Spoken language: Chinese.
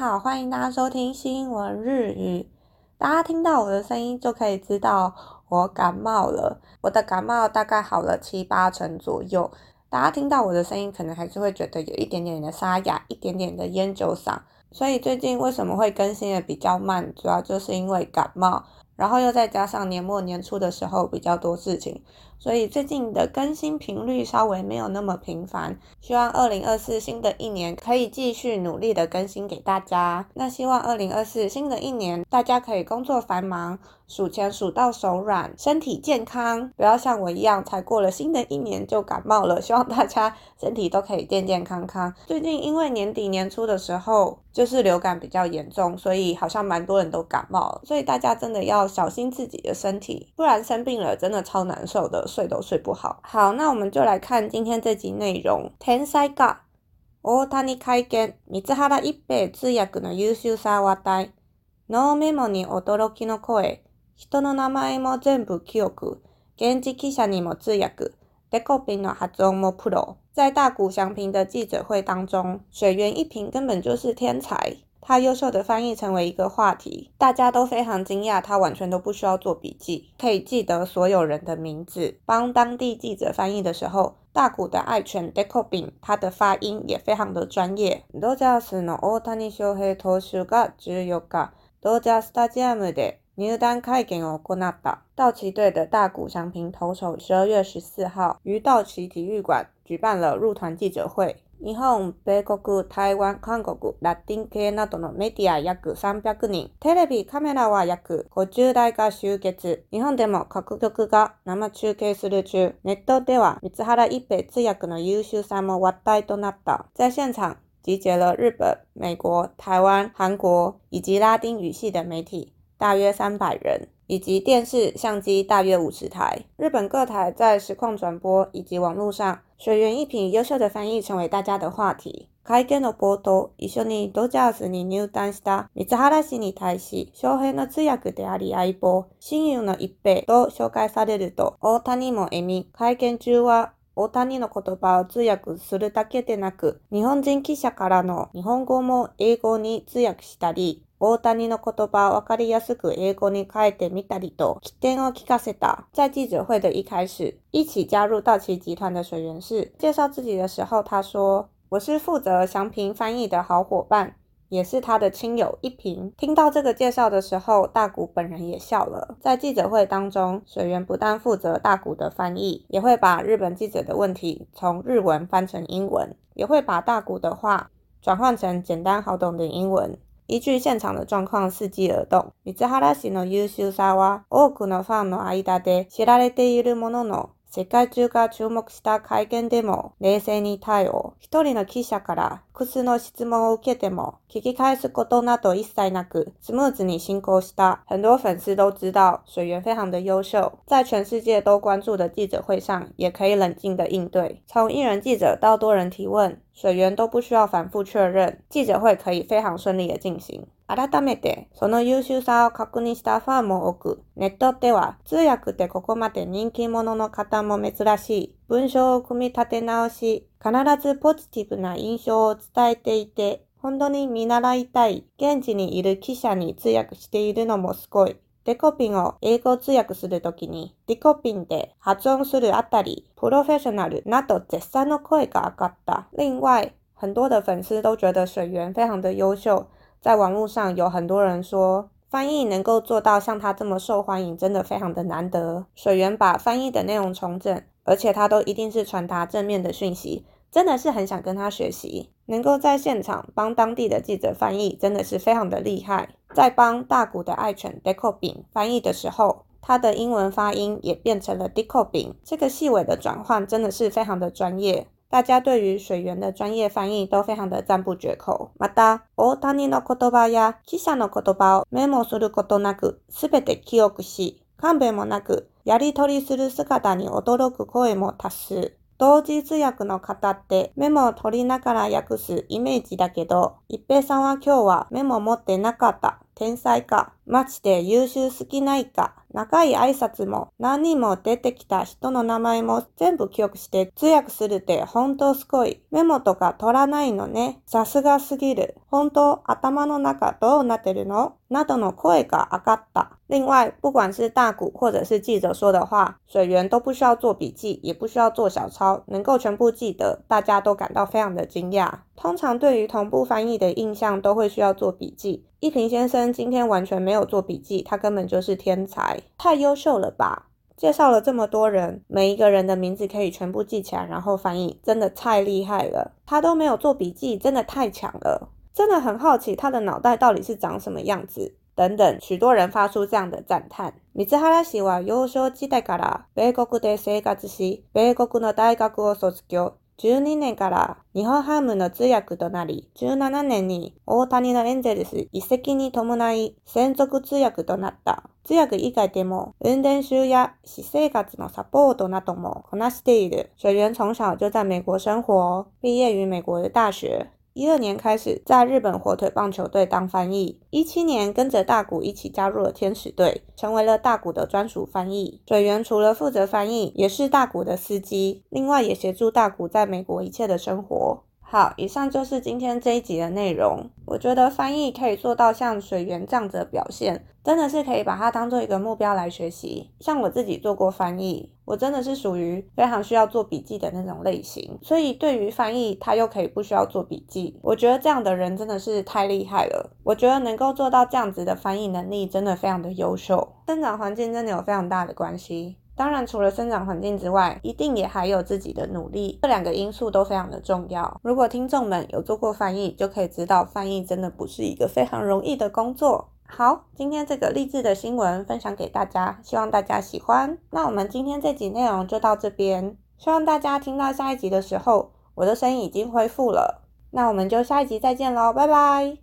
好，欢迎大家收听新闻日语。大家听到我的声音，就可以知道我感冒了。我的感冒大概好了七八成左右。大家听到我的声音，可能还是会觉得有一点点的沙哑，一点点的烟酒嗓。所以最近为什么会更新的比较慢，主要就是因为感冒，然后又再加上年末年初的时候比较多事情。所以最近的更新频率稍微没有那么频繁，希望二零二四新的一年可以继续努力的更新给大家。那希望二零二四新的一年，大家可以工作繁忙，数钱数到手软，身体健康，不要像我一样才过了新的一年就感冒了。希望大家身体都可以健健康康。最近因为年底年初的时候就是流感比较严重，所以好像蛮多人都感冒，所以大家真的要小心自己的身体，不然生病了真的超难受的。睡都睡不好。好，那我们就来看今天这集内容。天西が、ヲタに開眼、ミ一の優秀さをノーメモに驚きの声、人の名前も全部記憶、現地記者にも通訳。デコピンの発もプロ。在大谷祥平的记者会当中，水源一平根本就是天才。他优秀的翻译成为一个话题，大家都非常惊讶，他完全都不需要做笔记，可以记得所有人的名字。帮当地记者翻译的时候，大谷的爱犬 d e c o b i n 他的发音也非常的专业。道奇队的大谷翔平投手，十二月十四号于道奇体育馆举办了入团记者会。日本、米国、台湾、韓国、ラティン系などのメディア約300人、テレビ、カメラは約50台が集結、日本でも各局が生中継する中、ネットでは三原一平通訳の優秀さも話題となった。在現場集結了日本、美国、台湾、韩国以及拉丁语系的媒体，大约300人。以及电视、相机大约50台。日本各台在实况转播以及网络上学员一品優秀的翻译成为大家的话题。会見の冒頭、一緒にドジャースに入団した三原氏に対し、翔平の通訳であり相棒、親友の一平と紹介されると、大谷も笑み、会見中は大谷の言葉を通訳するだけでなく、日本人記者からの日本語も英語に通訳したり、大谷の言葉分かりやすく英語に変えてみたりと喫点を聞かせた。在记者会的一开始，一起加入道奇集团的水源氏介绍自己的时候，他说：“我是负责祥平翻译的好伙伴，也是他的亲友一平。”听到这个介绍的时候，大谷本人也笑了。在记者会当中，水源不但负责大谷的翻译，也会把日本记者的问题从日文翻成英文，也会把大谷的话转换成简单好懂的英文。依据現场の状況伺機而動。三原市の優秀さは多くのファンの間で知られているものの、世界中が注目した会見でも冷静に対応。一人の記者から複数の質問を受けても聞き返すことなど一切なくスムーズに進行した。很多粉丝都知道水源非常的優秀，在全世界都关注的记者会上也可以冷静的应对。从一人记者到多人提问。水源都不需要反复确认，记者会可以非常顺利的进行。改めて、その優秀さを確認したファンも多く、ネットでは通訳でここまで人気者の方も珍しい、文章を組み立て直し、必ずポジティブな印象を伝えていて、本当に見習いたい、現地にいる記者に通訳しているのもすごい。Decoping を英語を通訳するときに Decoping で発音するあたり、プロフェッショナルなと絶賛の声が上がった。另外，很多的粉丝都觉得水源非常的优秀，在网络上有很多人说，翻译能够做到像他这么受欢迎，真的非常的难得。水源把翻译的内容重整，而且他都一定是传达正面的讯息，真的是很想跟他学习。能够在现场帮当地的记者翻译，真的是非常的厉害。在帮大谷的爱犬 Deco 饼翻译的时候，它的英文发音也变成了 Deco 饼，这个细微的转换真的是非常的专业。大家对于水源的专业翻译都非常的赞不绝口。マダオタの言葉や岸さの言葉をメモする事なくすべて記憶し、勘弁もなくやり取りする姿に驚く声も多数。同時通訳の方ってメモを取りながら訳すイメージだけど、一平さんは今日はメモ持ってなかった。天才か、マジで優秀すぎないか、長い挨拶も何人も出てきた人の名前も全部記憶して通訳するって本当すごい。メモとか取らないのね。さすがすぎる。本当頭の中どうなってるのなどの声が上がった。另外，不管是大谷或者是记者说的话，水源都不需要做笔记，也不需要做小抄，能够全部记得，大家都感到非常的惊讶。通常对于同步翻译的印象都会需要做笔记，一平先生今天完全没有做笔记，他根本就是天才，太优秀了吧！介绍了这么多人，每一个人的名字可以全部记起来，然后翻译真的太厉害了，他都没有做笔记，真的太强了，真的很好奇他的脑袋到底是长什么样子？等等，许多人发出这样的赞叹。代1 2年から日本ハムの通訳となり、17年に大谷のエンゼルス移籍に伴い専属通訳となった。通訳以外でも運転手や私生活のサポートなどもこなしている。学员从小就在美国生活，毕业于美国的大学。一二年开始在日本火腿棒球队当翻译，一七年跟着大谷一起加入了天使队，成为了大谷的专属翻译。水源除了负责翻译，也是大谷的司机，另外也协助大谷在美国一切的生活。好，以上就是今天这一集的内容。我觉得翻译可以做到像水源这样子的表现，真的是可以把它当做一个目标来学习。像我自己做过翻译，我真的是属于非常需要做笔记的那种类型，所以对于翻译，他又可以不需要做笔记。我觉得这样的人真的是太厉害了。我觉得能够做到这样子的翻译能力，真的非常的优秀，生长环境真的有非常大的关系。当然，除了生长环境之外，一定也还有自己的努力，这两个因素都非常的重要。如果听众们有做过翻译，就可以知道翻译真的不是一个非常容易的工作。好，今天这个励志的新闻分享给大家，希望大家喜欢。那我们今天这集内容就到这边，希望大家听到下一集的时候，我的声音已经恢复了。那我们就下一集再见喽，拜拜。